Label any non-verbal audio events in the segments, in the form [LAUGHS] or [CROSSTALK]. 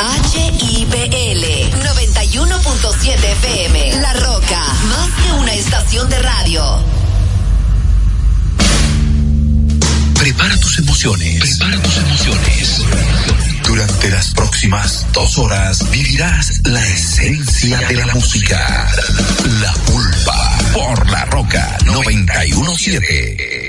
HIPL 91.7 FM. La Roca, más que una estación de radio. Prepara tus emociones. Prepara tus emociones. Durante las próximas dos horas vivirás la esencia de la música. La pulpa por la roca 917.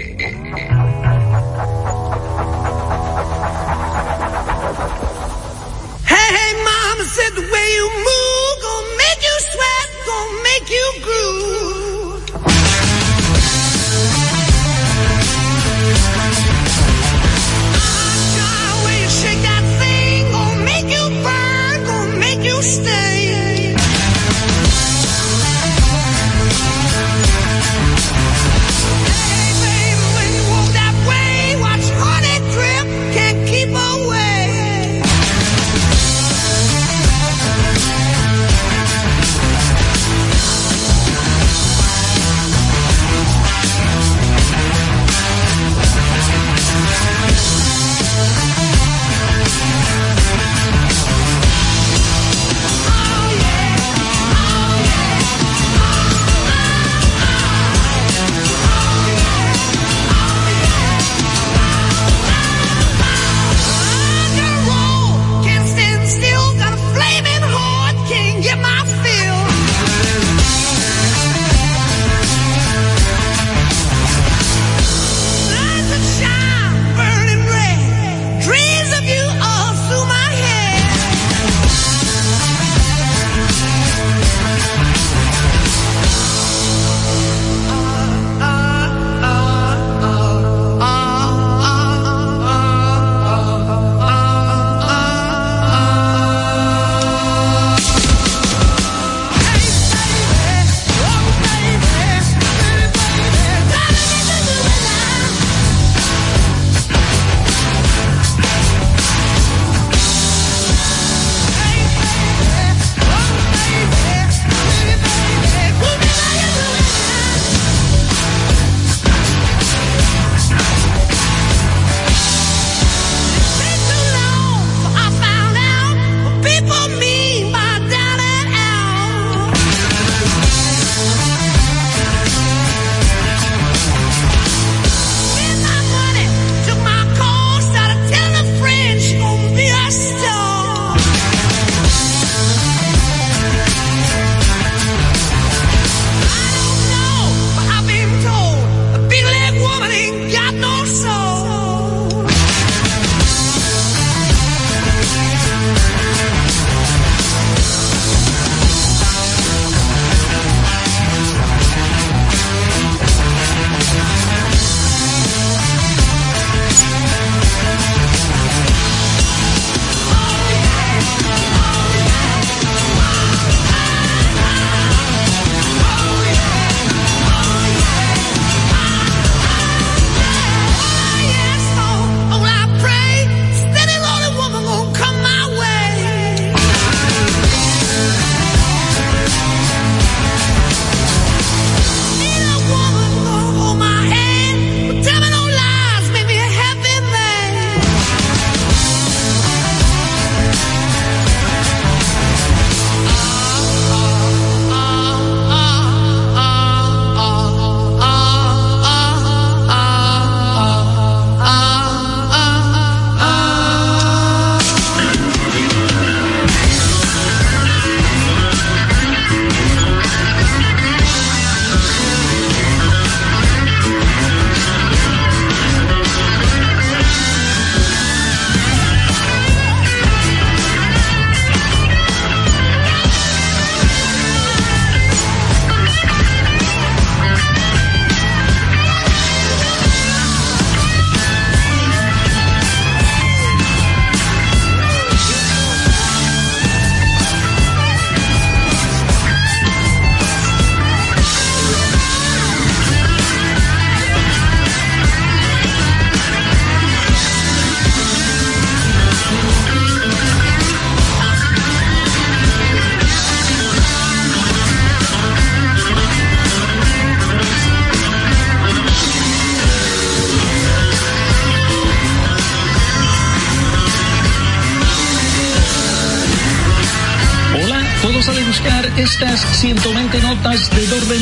120 notas de do, re,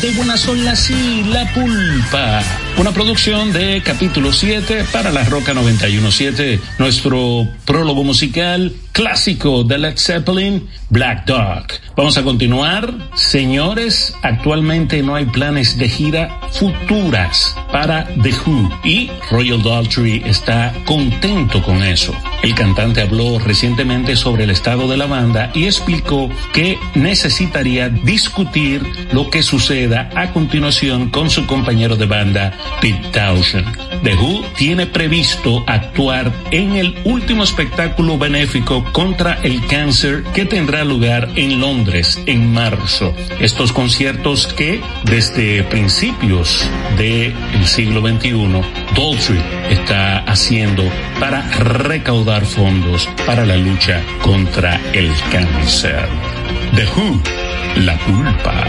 de buena sol, la, si, la pulpa. Una producción de capítulo 7 para la Roca 917. Nuestro prólogo musical clásico de Led Zeppelin, Black Dog. Vamos a continuar. Señores, actualmente no hay planes de gira futuras para The Who y Royal Daltrey está contento con eso. El cantante habló recientemente sobre el estado de la banda y explicó que necesitaría discutir lo que suceda a continuación con su compañero de banda, Pete Townshend. The Who tiene previsto actuar en el último espectáculo benéfico contra el cáncer que tendrá lugar en Londres en marzo. Estos conciertos que desde principios del siglo XXI, Daltrey está haciendo para recaudar fondos para la lucha contra el cáncer. The Who, la culpa.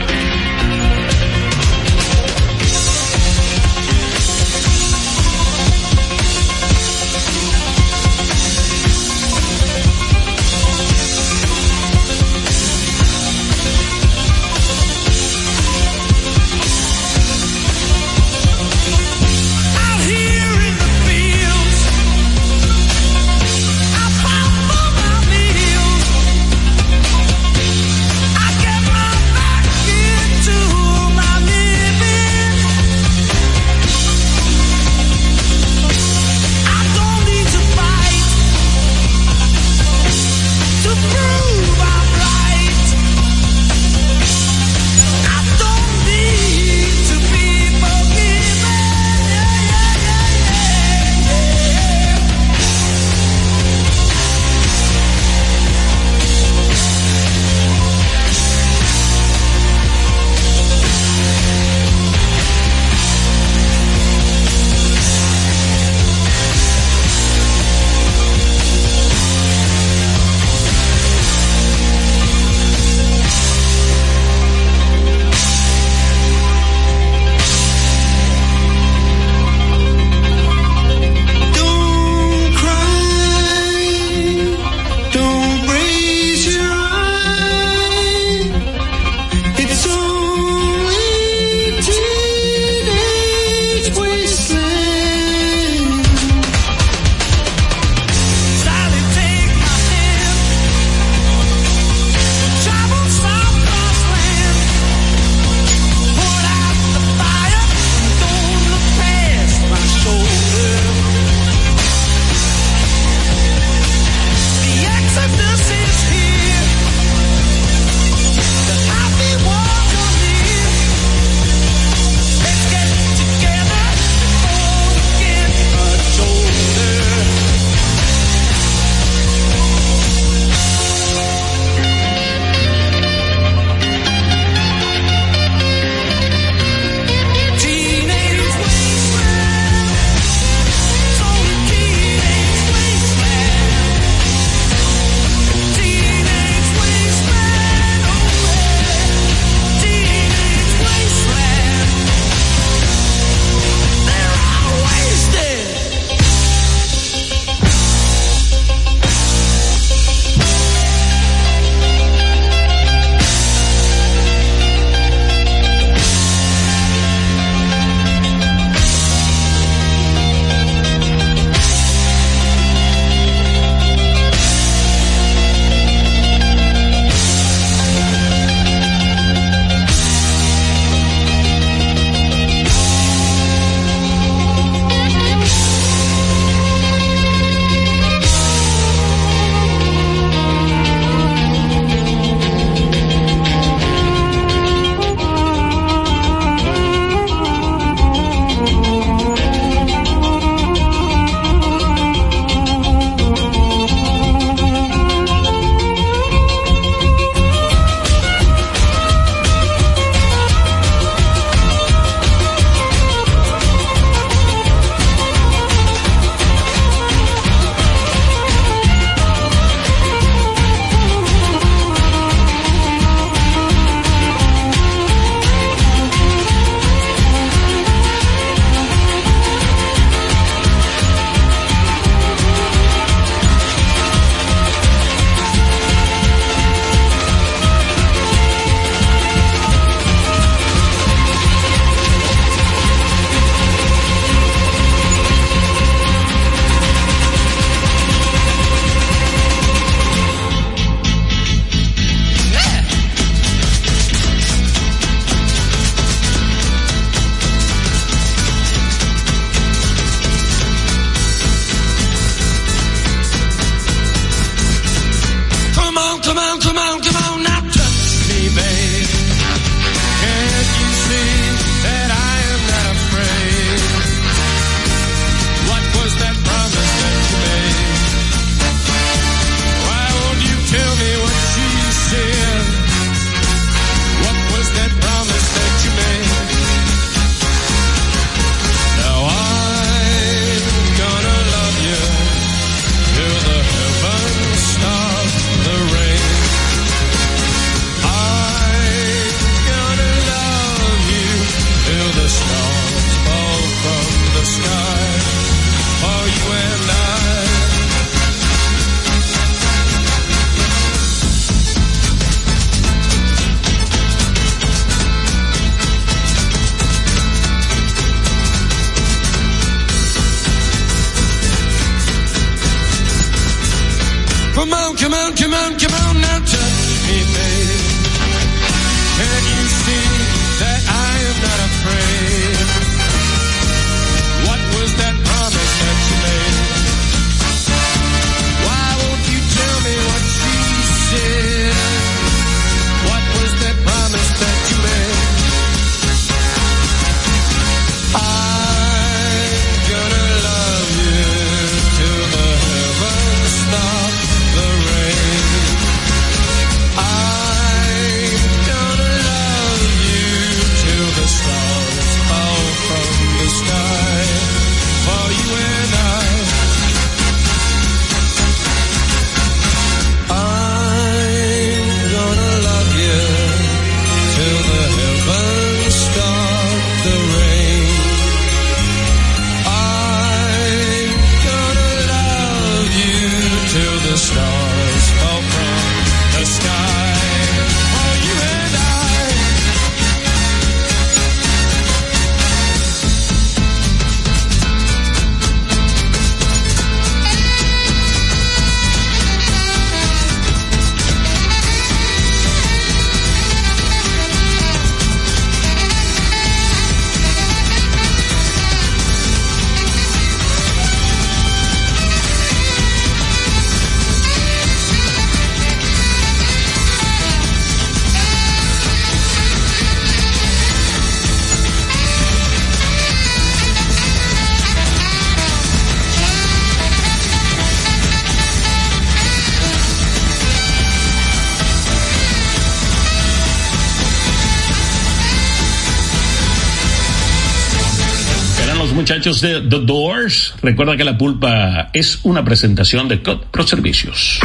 Muchachos de The Doors. Recuerda que la pulpa es una presentación de COD Pro Servicios.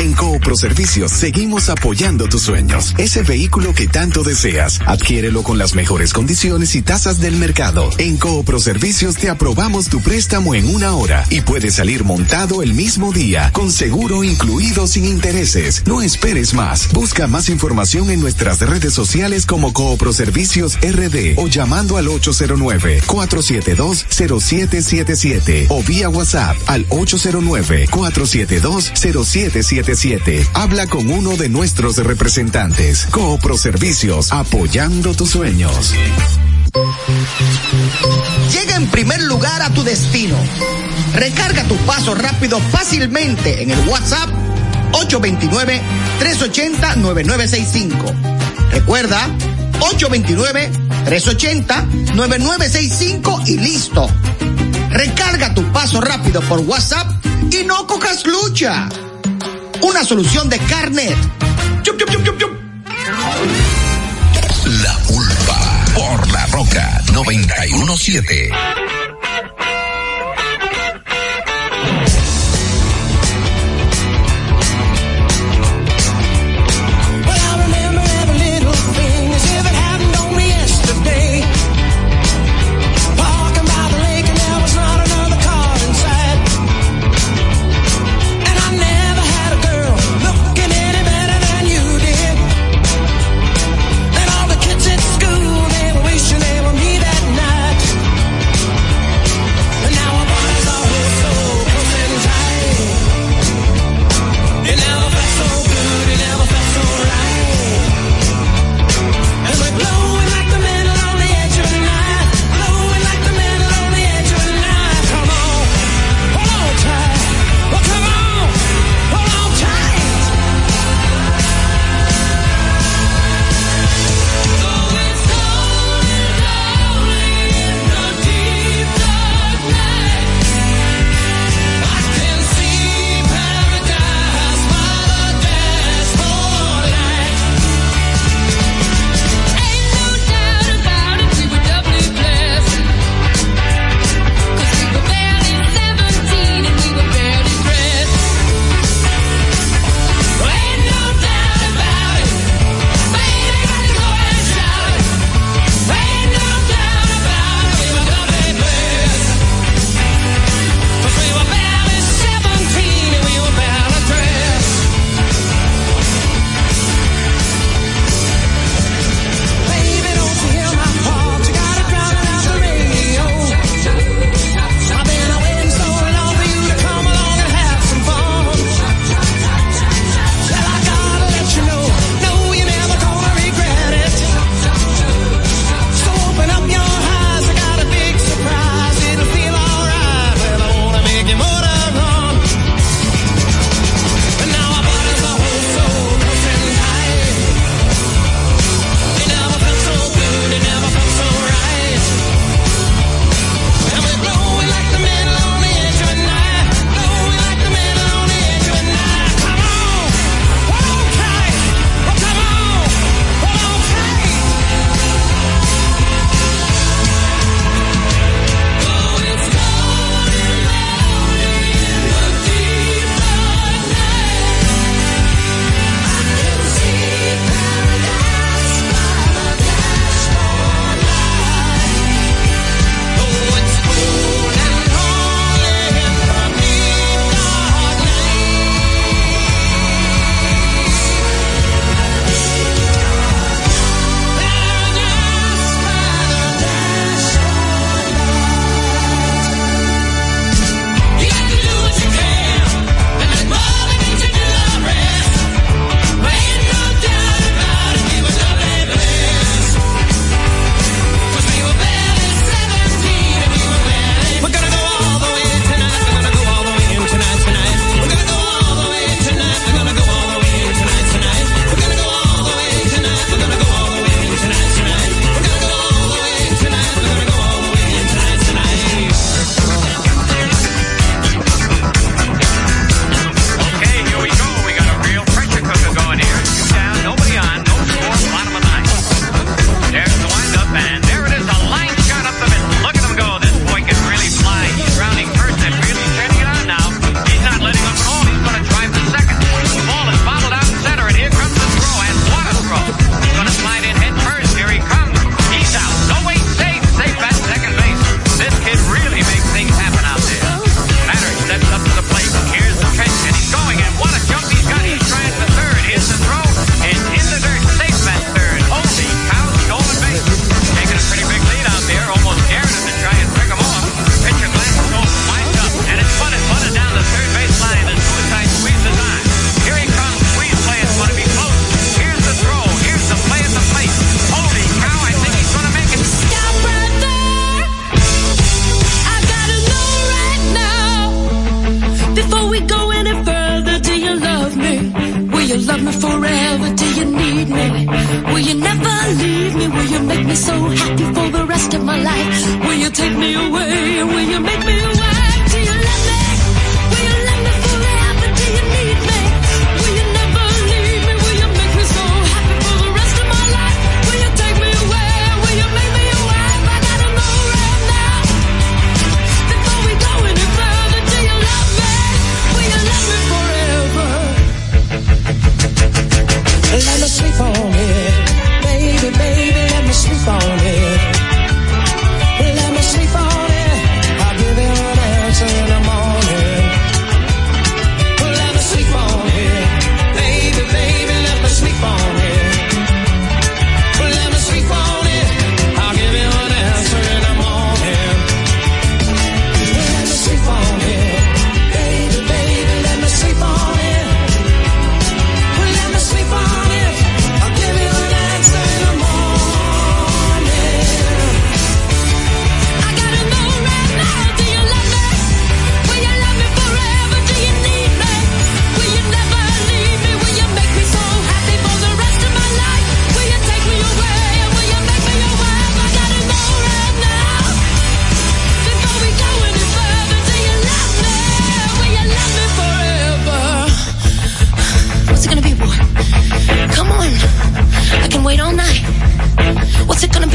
En Coopro Servicios seguimos apoyando tus sueños. Ese vehículo que tanto deseas, adquiérelo con las mejores condiciones y tasas del mercado. En Coopro Servicios te aprobamos tu préstamo en una hora y puedes salir montado el mismo día, con seguro incluido sin intereses. No esperes más. Busca más información en nuestras redes sociales como Coopro Servicios RD o llamando al 809 472 0777 o vía WhatsApp al 809 472 0777 Habla con uno de nuestros representantes. Coopro Servicios, apoyando tus sueños. Llega en primer lugar a tu destino. Recarga tu paso rápido fácilmente en el WhatsApp 829-380-9965. Recuerda, 829-380-9965 y listo. Recarga tu paso rápido por WhatsApp y no cojas lucha una solución de carnet. la pulpa por la roca 917.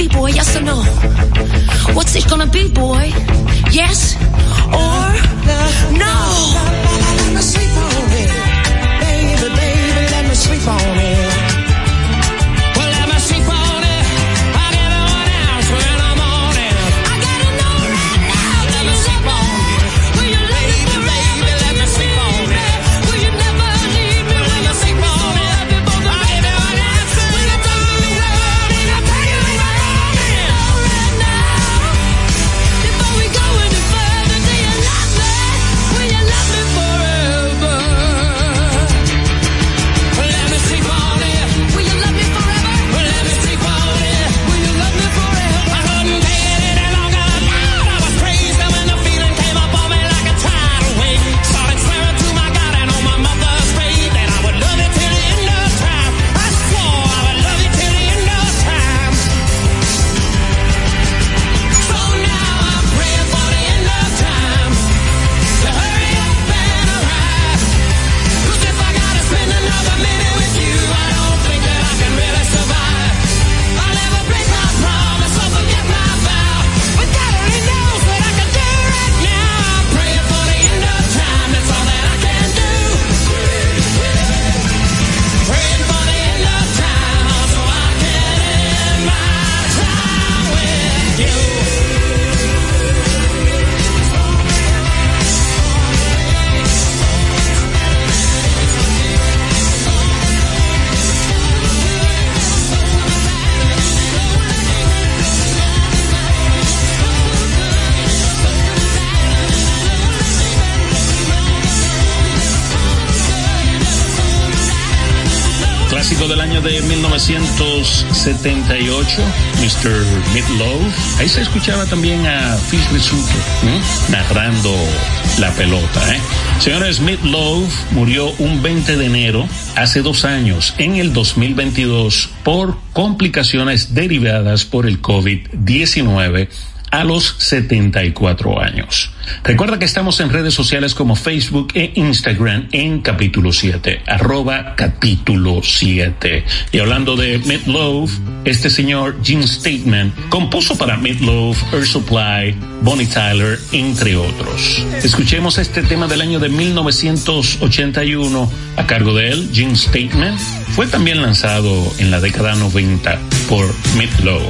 boy? Yes or no? What's it gonna be, boy? Yes or no? Let me sleep on it, baby, baby. Let me sleep on it. De 1978, Mr. Midlove. Ahí se escuchaba también a Fish Risuke narrando la pelota. ¿eh? Señores, Midlove murió un 20 de enero hace dos años, en el 2022, por complicaciones derivadas por el COVID-19 a los 74 años. Recuerda que estamos en redes sociales como Facebook e Instagram en capítulo 7, arroba capítulo 7. Y hablando de Midlove, este señor Jim Statement compuso para Midlove, Air Supply, Bonnie Tyler, entre otros. Escuchemos este tema del año de 1981 a cargo de él, Jim Statement. Fue también lanzado en la década 90 por Midlove.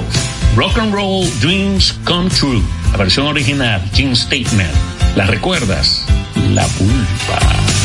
Rock and Roll Dreams Come True, la versión original, Jim Statement. ¿La recuerdas? La pulpa.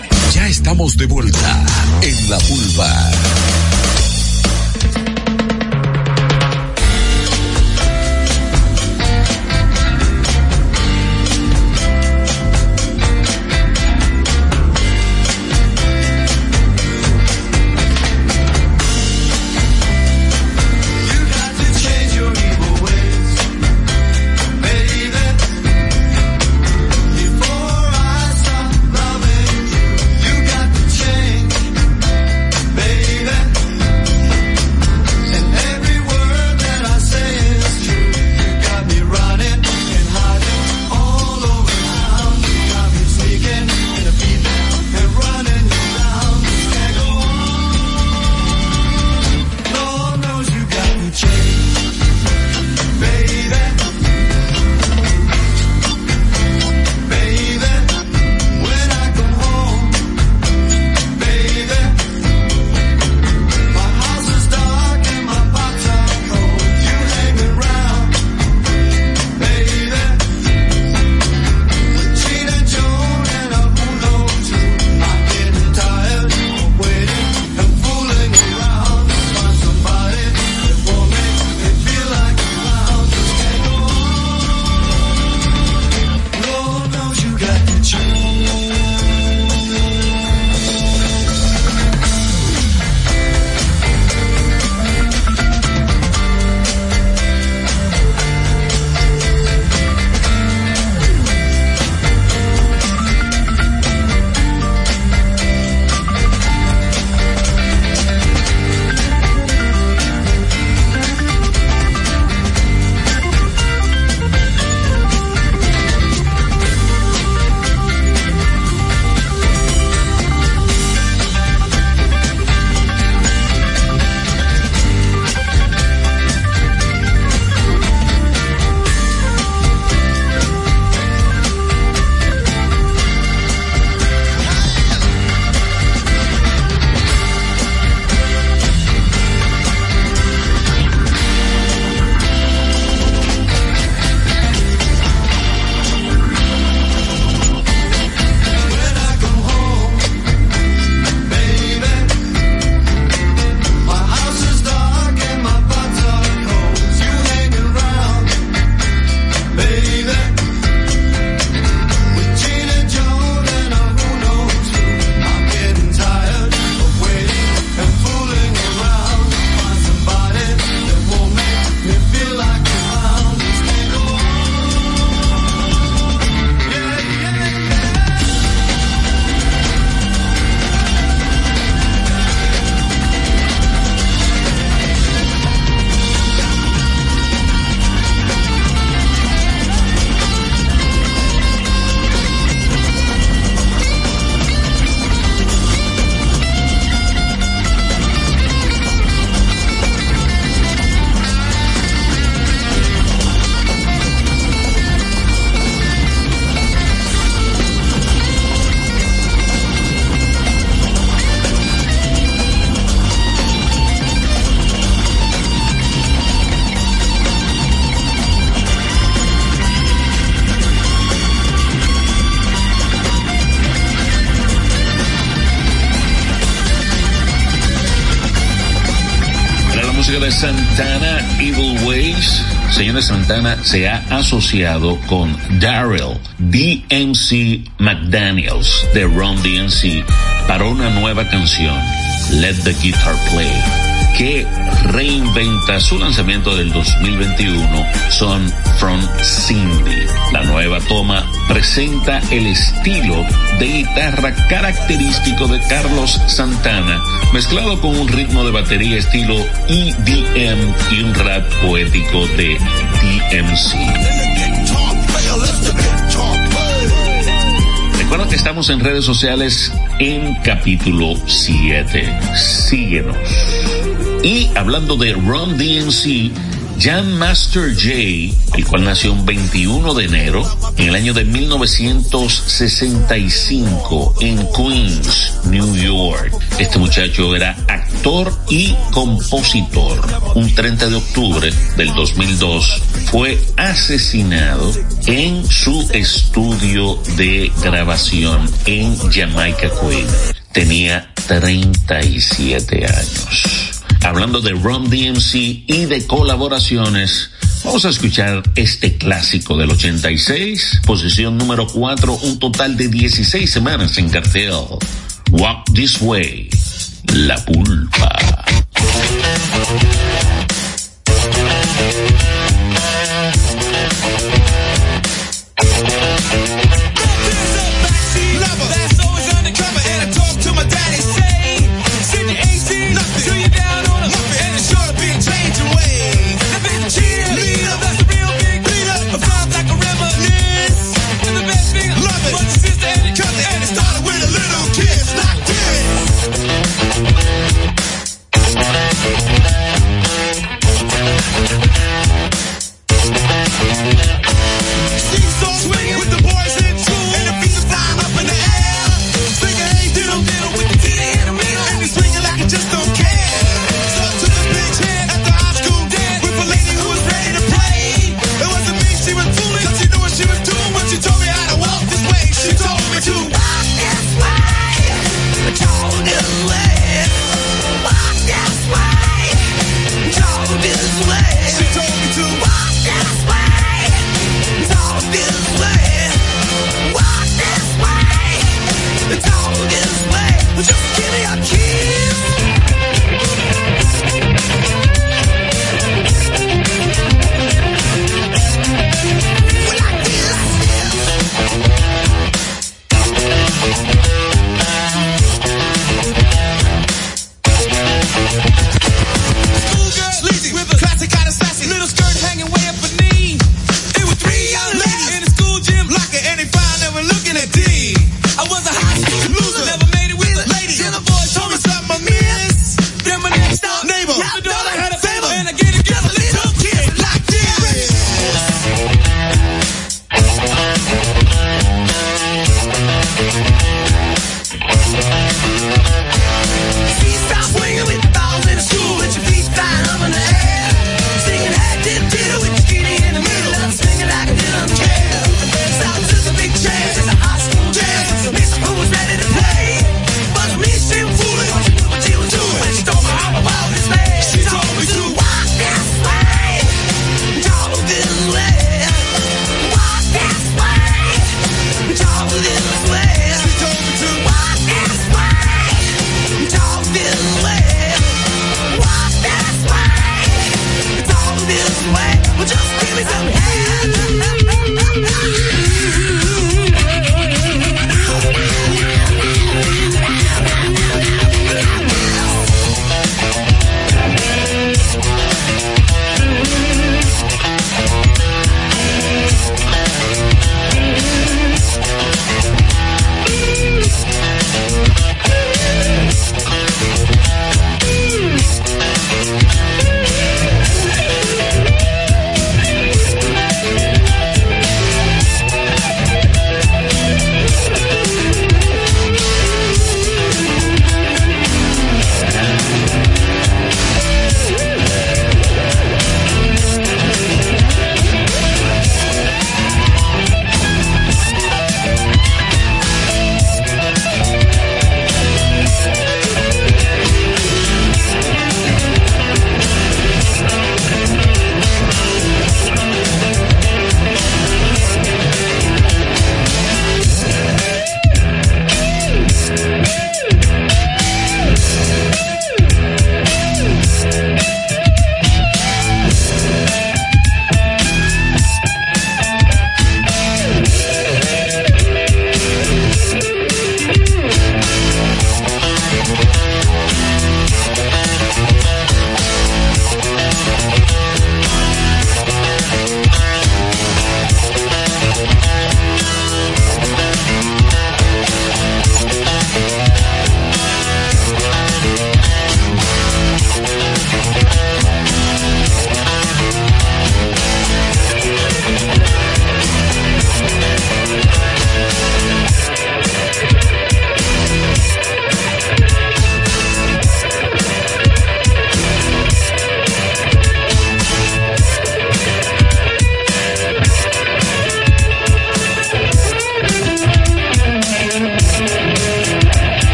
Ya estamos de vuelta en La Pulpa. Santana se ha asociado con Daryl DMC McDaniels de Ron DMC para una nueva canción Let the Guitar Play, que reinventa su lanzamiento del 2021, Son from Cindy. La nueva toma presenta el estilo de guitarra característico de Carlos Santana, mezclado con un ritmo de batería estilo EDM y un rap poético de DMC. Recuerda que estamos en redes sociales en capítulo 7. Síguenos. Y hablando de Ron DMC, Jan Master J, el cual nació un 21 de enero en el año de 1965 en Queens, New York. Este muchacho era actor y compositor. Un 30 de octubre del 2002 fue asesinado en su estudio de grabación en Jamaica, Queens. Tenía 37 años hablando de Ron DMC y de colaboraciones. Vamos a escuchar este clásico del 86, posición número 4, un total de 16 semanas en cartel. Walk This Way, La Pulpa.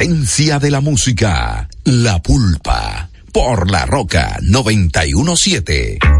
Esencia de la música, la pulpa, por la roca 917.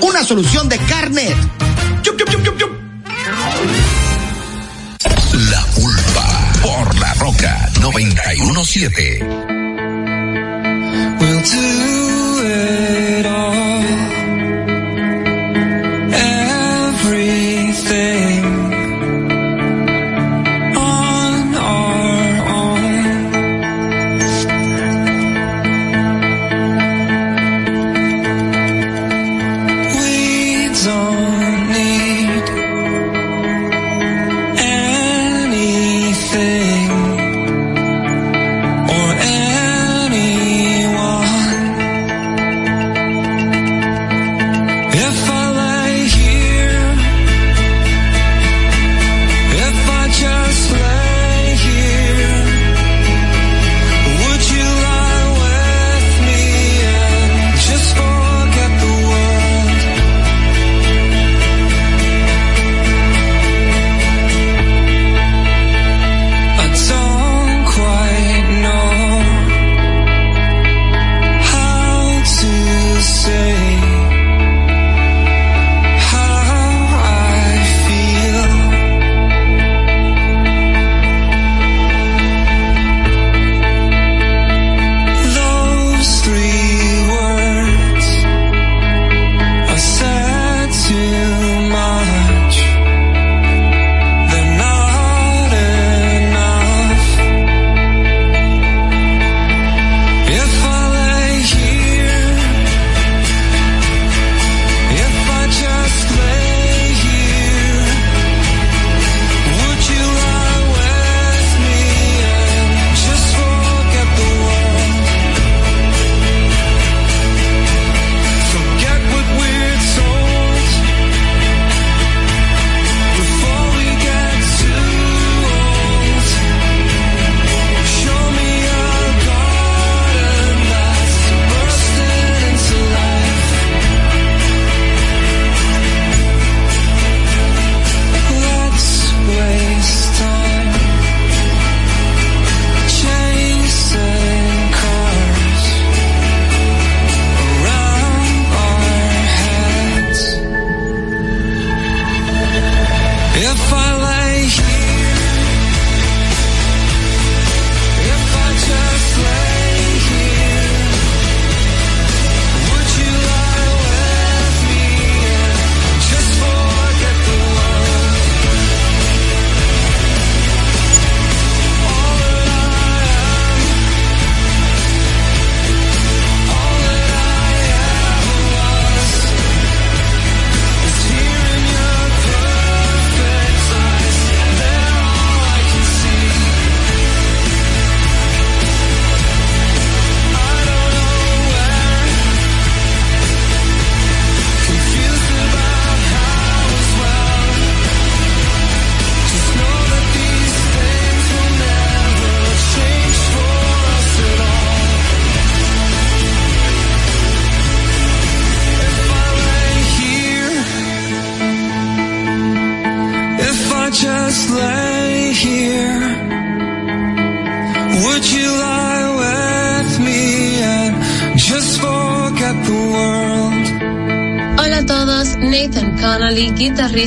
una solución de carnet. Yup, yup, yup, la pulpa por la roca 917.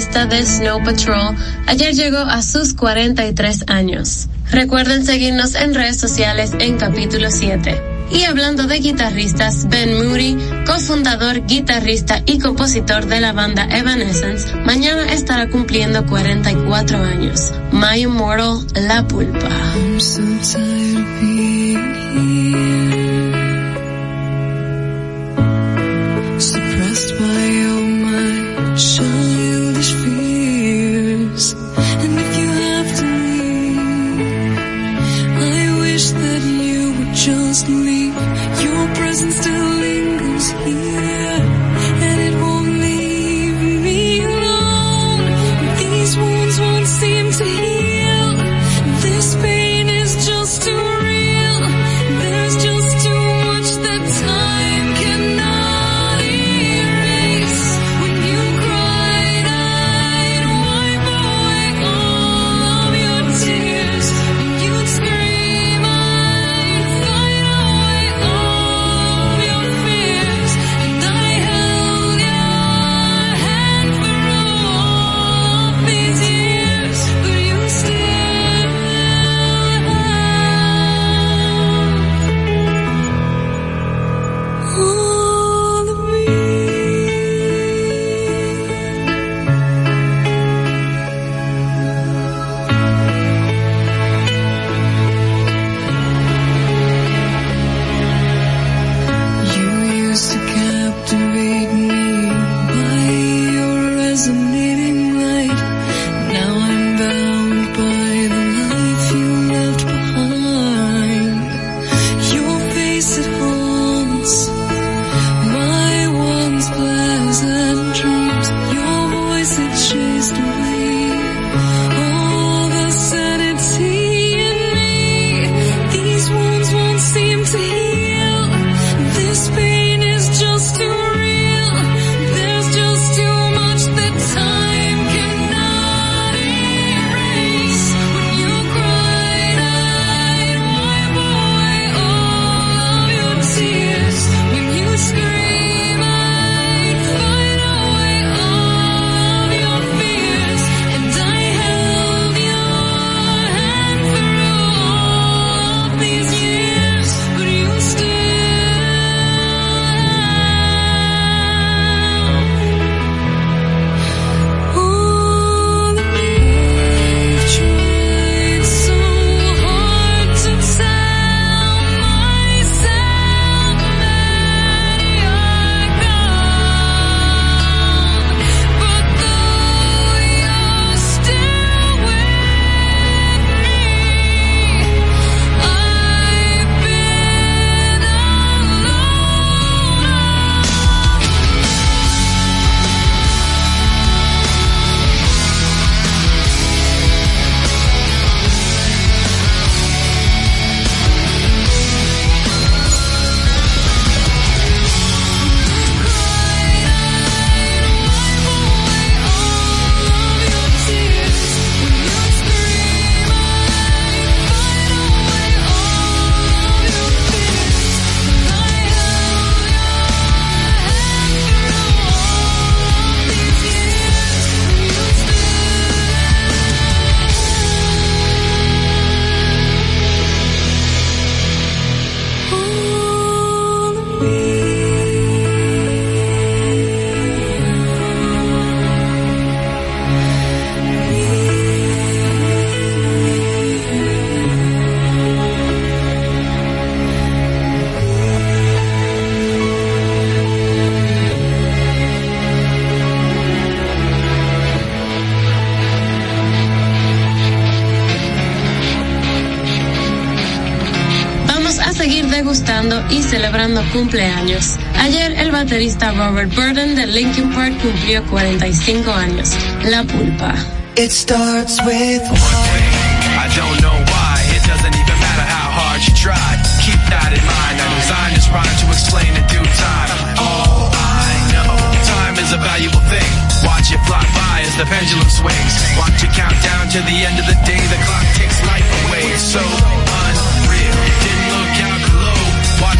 Guitarrista de Snow Patrol, ayer llegó a sus 43 años. Recuerden seguirnos en redes sociales en capítulo 7. Y hablando de guitarristas, Ben Moody, cofundador, guitarrista y compositor de la banda Evanescence, mañana estará cumpliendo 44 años. My Immortal, La Pulpa. Degustando y celebrando cumpleaños. Ayer el baterista Robert Burden de Linkin Park cumplió 45 años. La pulpa. It starts with I don't know why. It doesn't even matter how hard you try. Keep that in mind. I designed this rhyme to explain in due time. All I know, time is a valuable thing. Watch it fly by as the pendulum swings. Watch it count down to the end of the day. The clock takes life away. So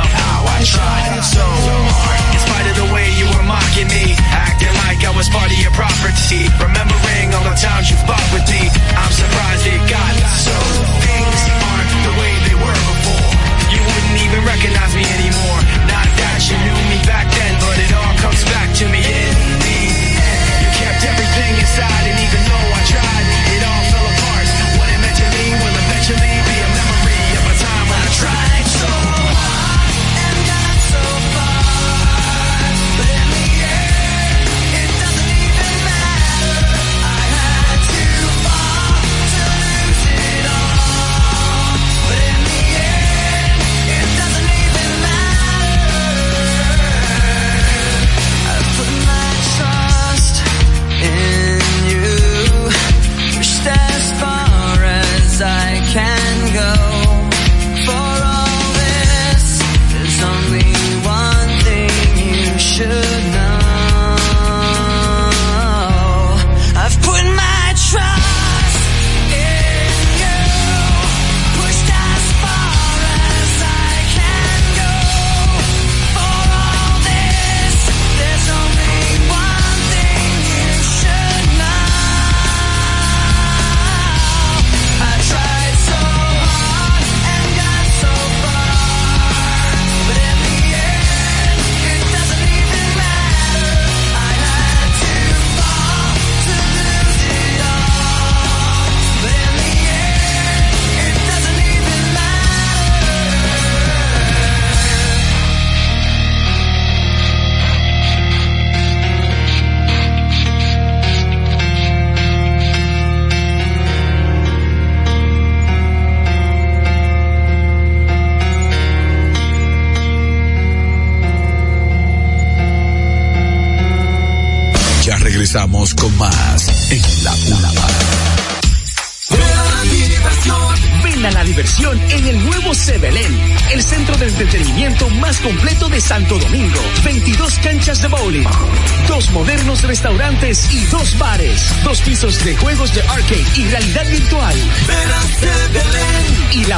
how I tried so hard. In spite of the way you were mocking me, acting like I was part of your property. Remembering all the times you fought with me, I'm surprised it got so. Things aren't the way they were before. You wouldn't even recognize me anymore.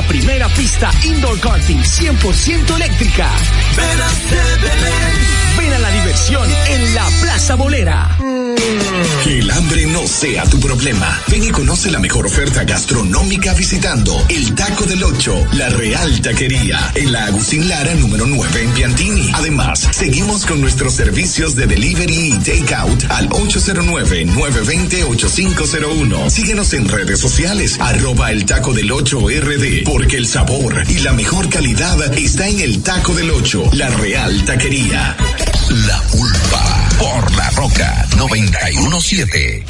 Primera pista indoor karting 100% eléctrica. Ven a la diversión en la Plaza Bolera. Que el hambre no sea tu problema. Ven y conoce la mejor oferta gastronómica visitando el Taco del Ocho, la Real Taquería, en la Agustín Lara número 9 en Piantini. Además, seguimos con nuestros servicios de delivery y takeout al 809-920-8501. Síguenos en redes sociales, arroba el Taco del Ocho RD, porque el sabor y la mejor calidad está en el Taco del Ocho, la Real Taquería. La pulpa por la roca 917.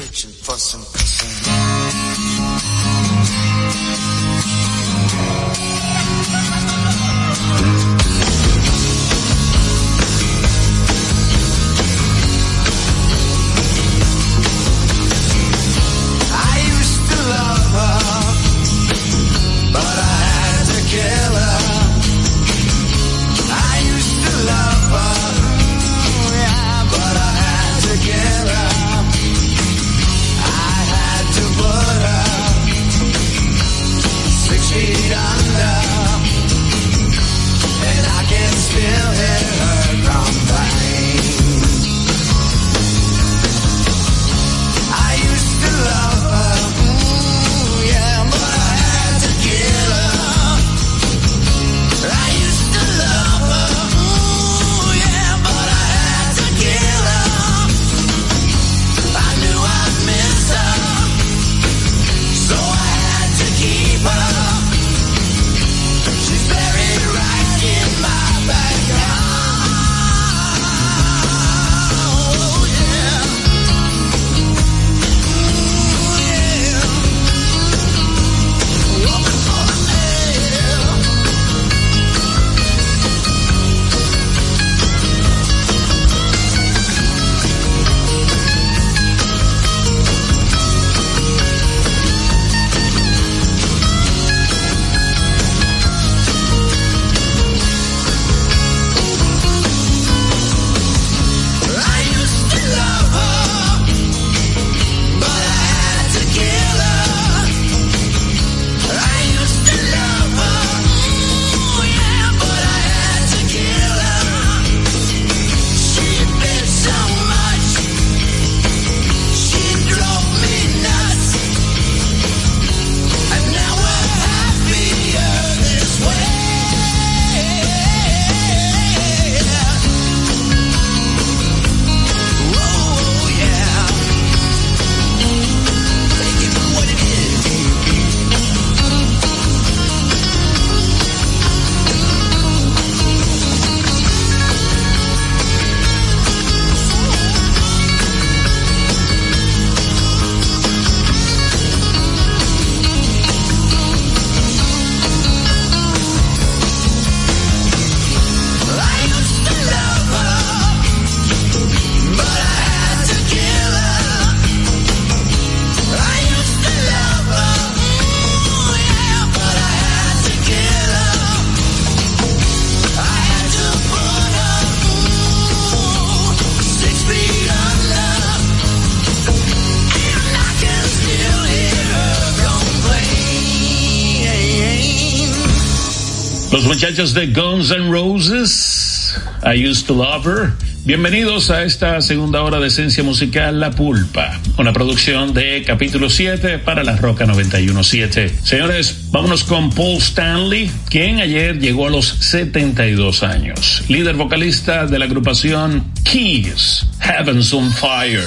De Guns N' Roses, I Used to Love Her. Bienvenidos a esta segunda hora de esencia musical La Pulpa, una producción de capítulo 7 para la Roca 917. Señores, vámonos con Paul Stanley, quien ayer llegó a los 72 años. Líder vocalista de la agrupación Keys, Heavens on Fire.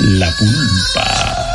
La Pulpa.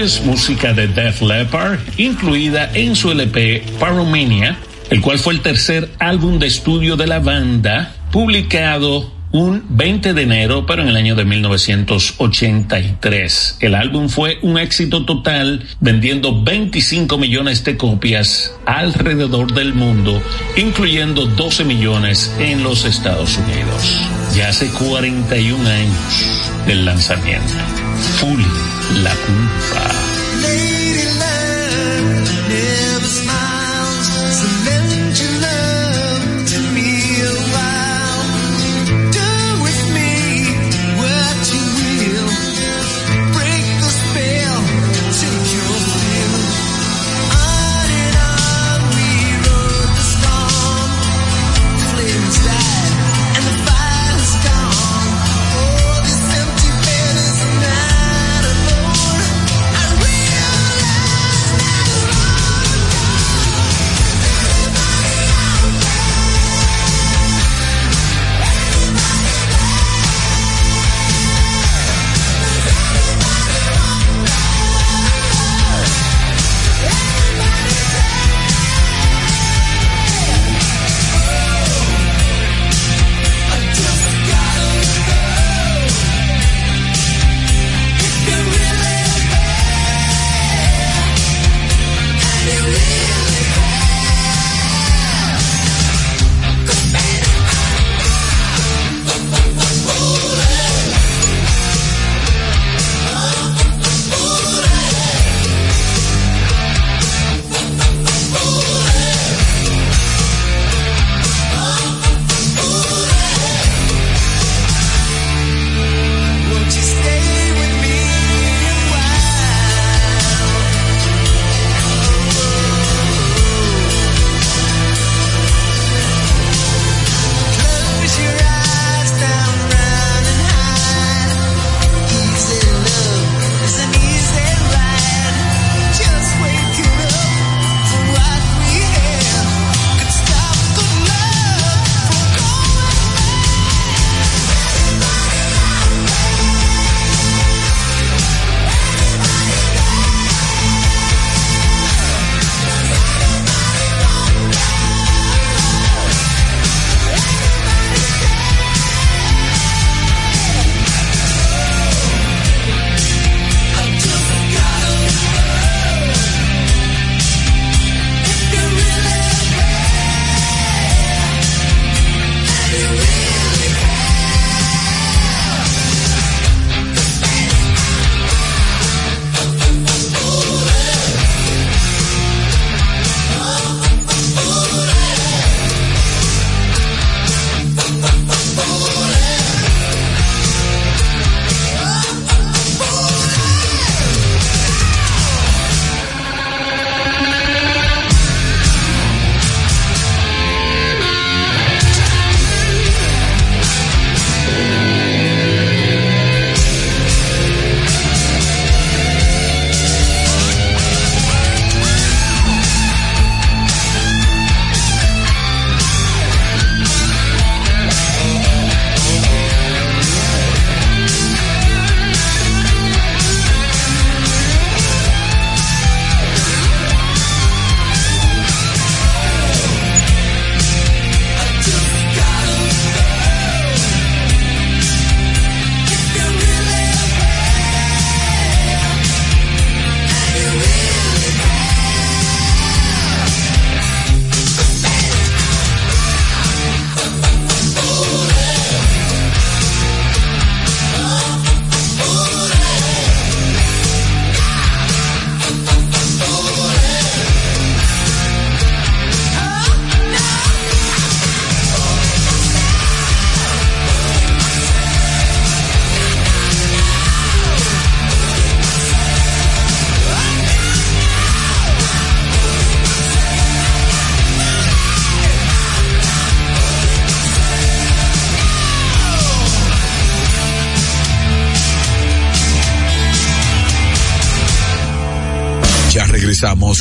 Ages, música de Def Leppard, incluida en su LP Pyromania, el cual fue el tercer álbum de estudio de la banda, publicado un 20 de enero, pero en el año de 1983. El álbum fue un éxito total, vendiendo 25 millones de copias alrededor del mundo, incluyendo 12 millones en los Estados Unidos. Ya hace 41 años del lanzamiento. Fully La Culpa.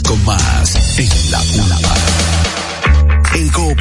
Con más en la Pulpa.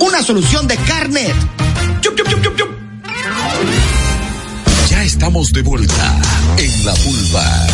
una solución de carnet. Ya estamos de vuelta en la pulva.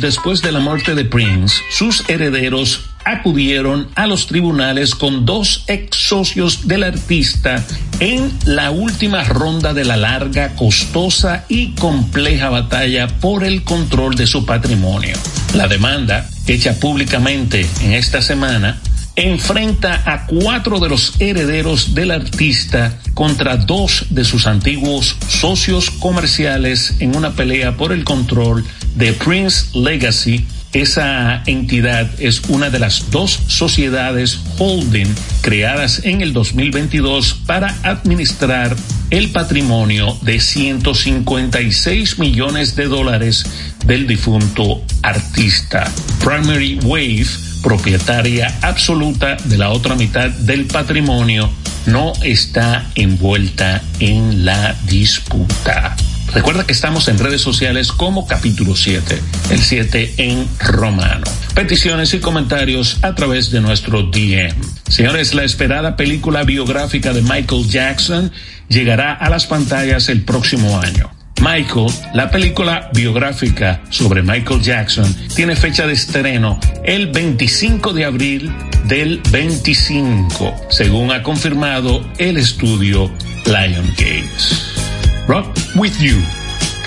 Después de la muerte de Prince, sus herederos acudieron a los tribunales con dos ex socios del artista en la última ronda de la larga, costosa y compleja batalla por el control de su patrimonio. La demanda, hecha públicamente en esta semana, enfrenta a cuatro de los herederos del artista contra dos de sus antiguos socios comerciales en una pelea por el control de Prince Legacy. Esa entidad es una de las dos sociedades holding creadas en el 2022 para administrar el patrimonio de 156 millones de dólares del difunto artista. Primary Wave propietaria absoluta de la otra mitad del patrimonio, no está envuelta en la disputa. Recuerda que estamos en redes sociales como capítulo 7, el 7 en romano. Peticiones y comentarios a través de nuestro DM. Señores, la esperada película biográfica de Michael Jackson llegará a las pantallas el próximo año. Michael, la película biográfica sobre Michael Jackson, tiene fecha de estreno el 25 de abril del 25, según ha confirmado el estudio Lion Gates. Rock with you.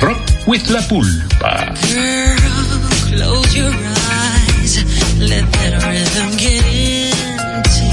Rock with la pulpa. Close your eyes, let that rhythm get into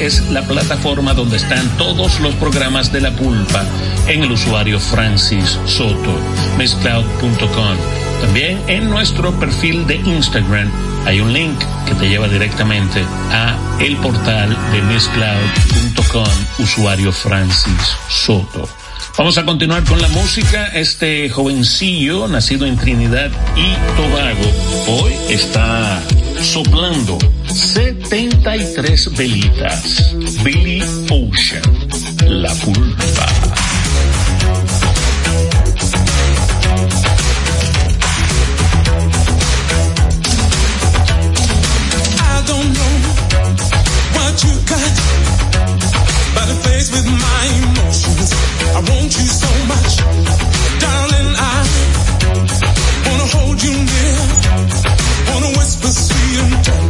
es la plataforma donde están todos los programas de La Pulpa en el usuario Francis Soto, mezcloud.com. También en nuestro perfil de Instagram hay un link que te lleva directamente a el portal de mezcloud.com, usuario Francis Soto. Vamos a continuar con la música. Este jovencillo, nacido en Trinidad y Tobago, hoy está soplando 73 velitas. Billy Ocean. La pulpa. I don't know what you got by the face with my emotions. I want you so much, darling. I wanna hold you near, wanna whisper sweet and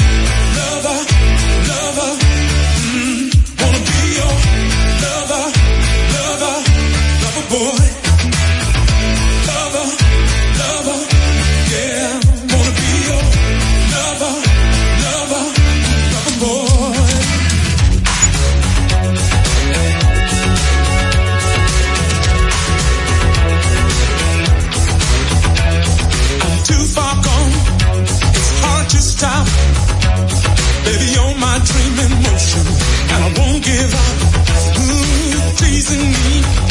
give up. Mm, Ooh, pleasing me.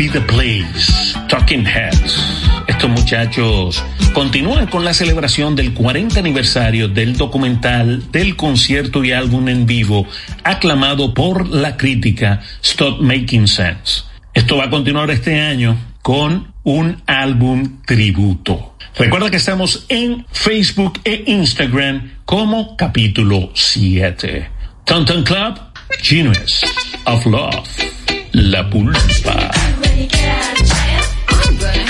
Be the place. Talking Heads. Estos muchachos continúan con la celebración del 40 aniversario del documental, del concierto y álbum en vivo, aclamado por la crítica Stop Making Sense. Esto va a continuar este año con un álbum tributo. Recuerda que estamos en Facebook e Instagram como capítulo 7. Tonton Club, Genius of Love, La Pulpa. There is no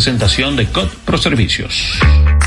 presentación de COD Pro Servicios.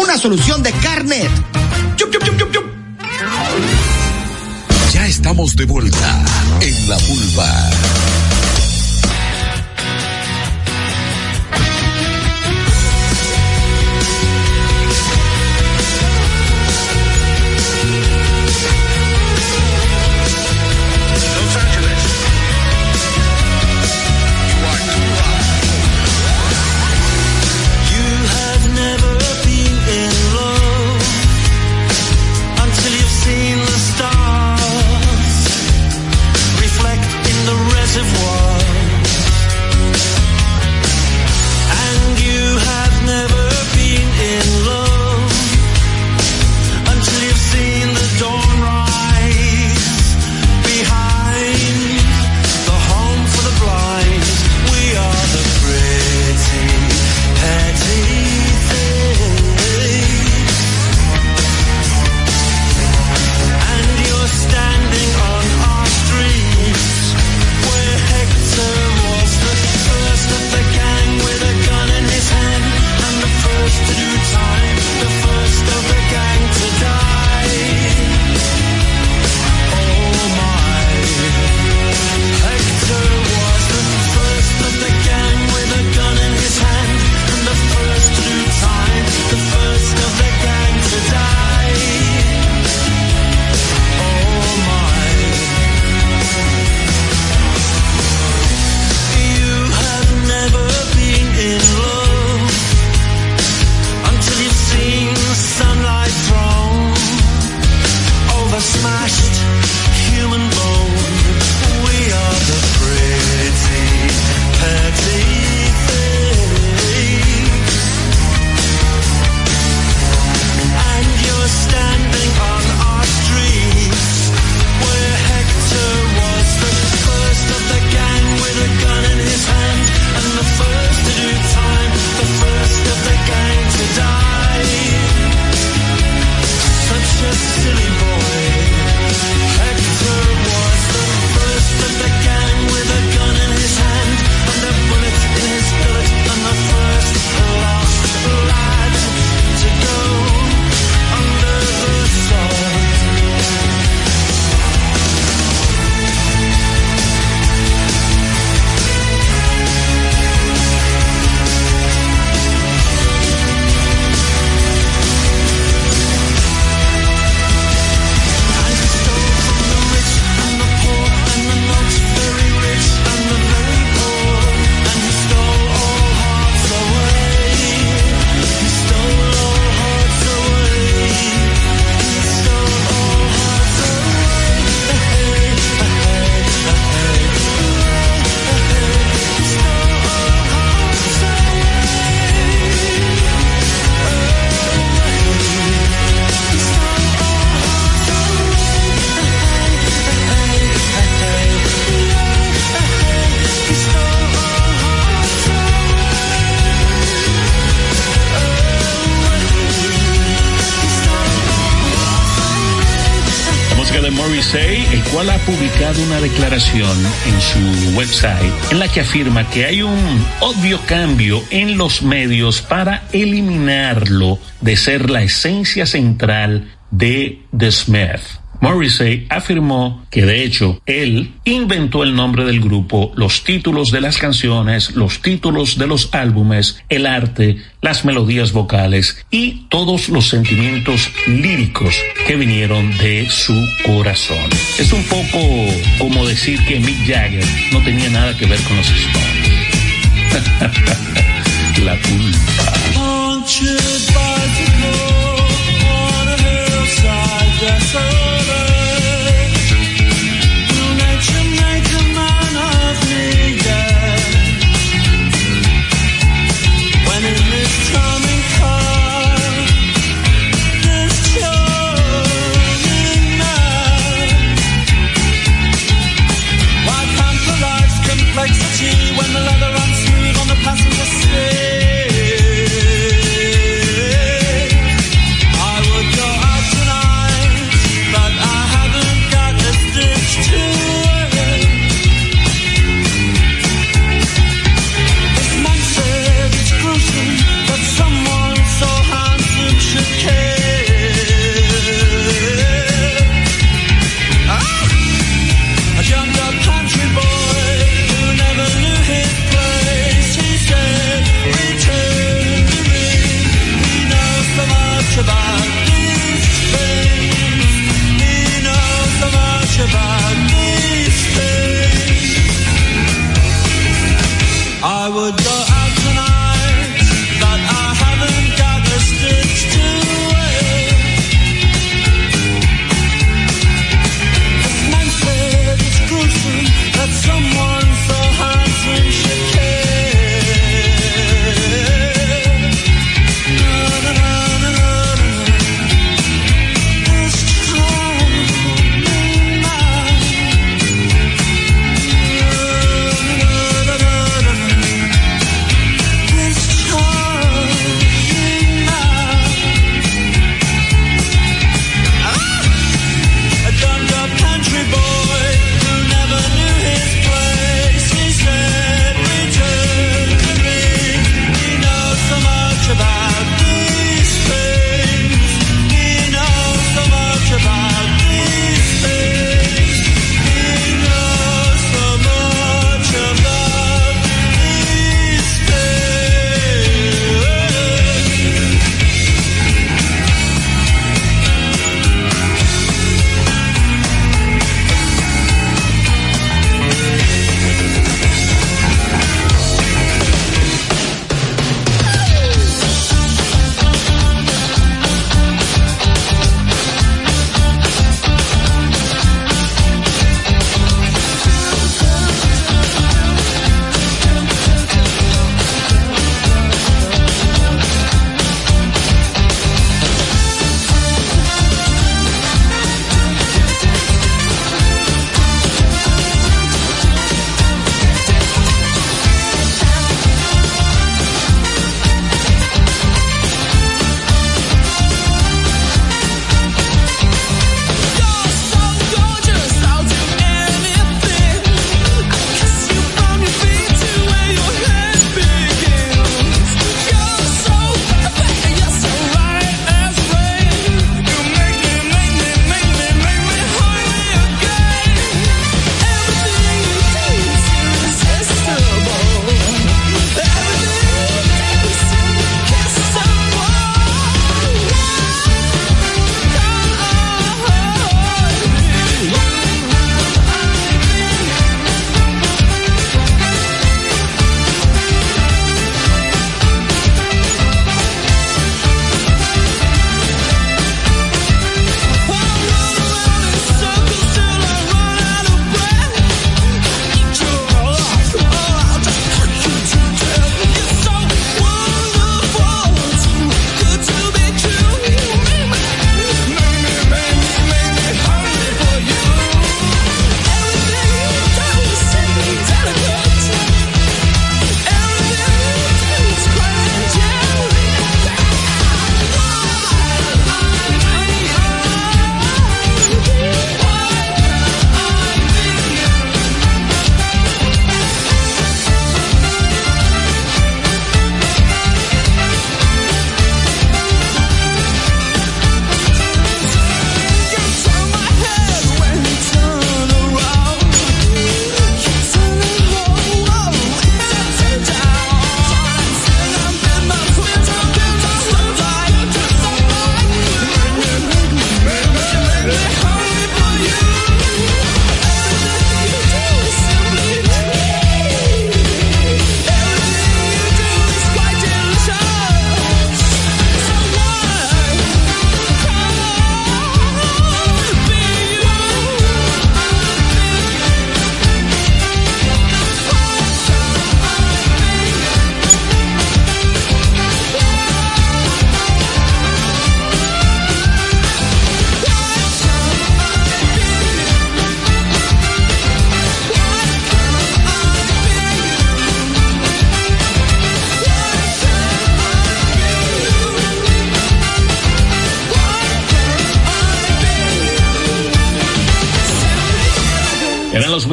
Una solución de Carnet. Ya estamos de vuelta en la pulpa. Una declaración en su website en la que afirma que hay un obvio cambio en los medios para eliminarlo de ser la esencia central de The Smith. Morrissey afirmó que de hecho él inventó el nombre del grupo, los títulos de las canciones, los títulos de los álbumes, el arte, las melodías vocales y todos los sentimientos líricos que vinieron de su corazón. Es un poco como decir que Mick Jagger no tenía nada que ver con los Stones. [LAUGHS] La culpa.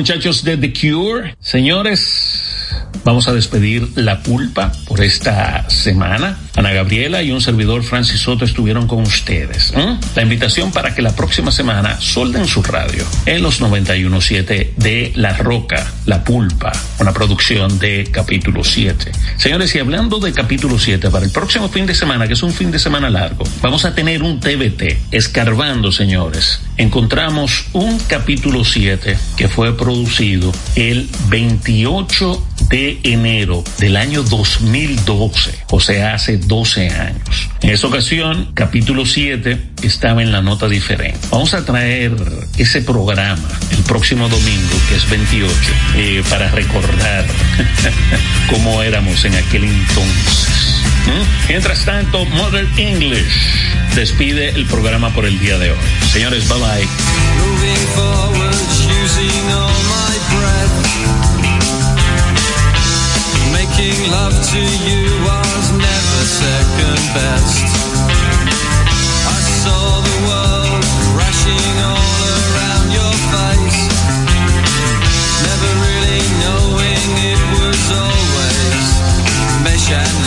Muchachos de The Cure. Señores, vamos a despedir la pulpa por esta semana. Ana Gabriela y un servidor Francis Soto estuvieron con ustedes. La invitación para que la próxima semana solden su radio en los 91.7 de La Roca, La Pulpa, una producción de capítulo 7. Señores, y hablando de capítulo 7, para el próximo fin de semana, que es un fin de semana largo, vamos a tener un TBT, escarbando, señores. Encontramos un capítulo 7 que fue producido el 28 de enero del año 2012, o sea, hace 12 años. En esa ocasión, capítulo 7 estaba en la nota diferente. Vamos a traer ese programa el próximo domingo, que es 28, eh, para recordar [LAUGHS] cómo éramos en aquel entonces. ¿Mm? Mientras tanto, Modern English despide el programa por el día de hoy. Señores, bye bye. Making love to you was never second best. I saw the world all around your face. Never really knowing it was always and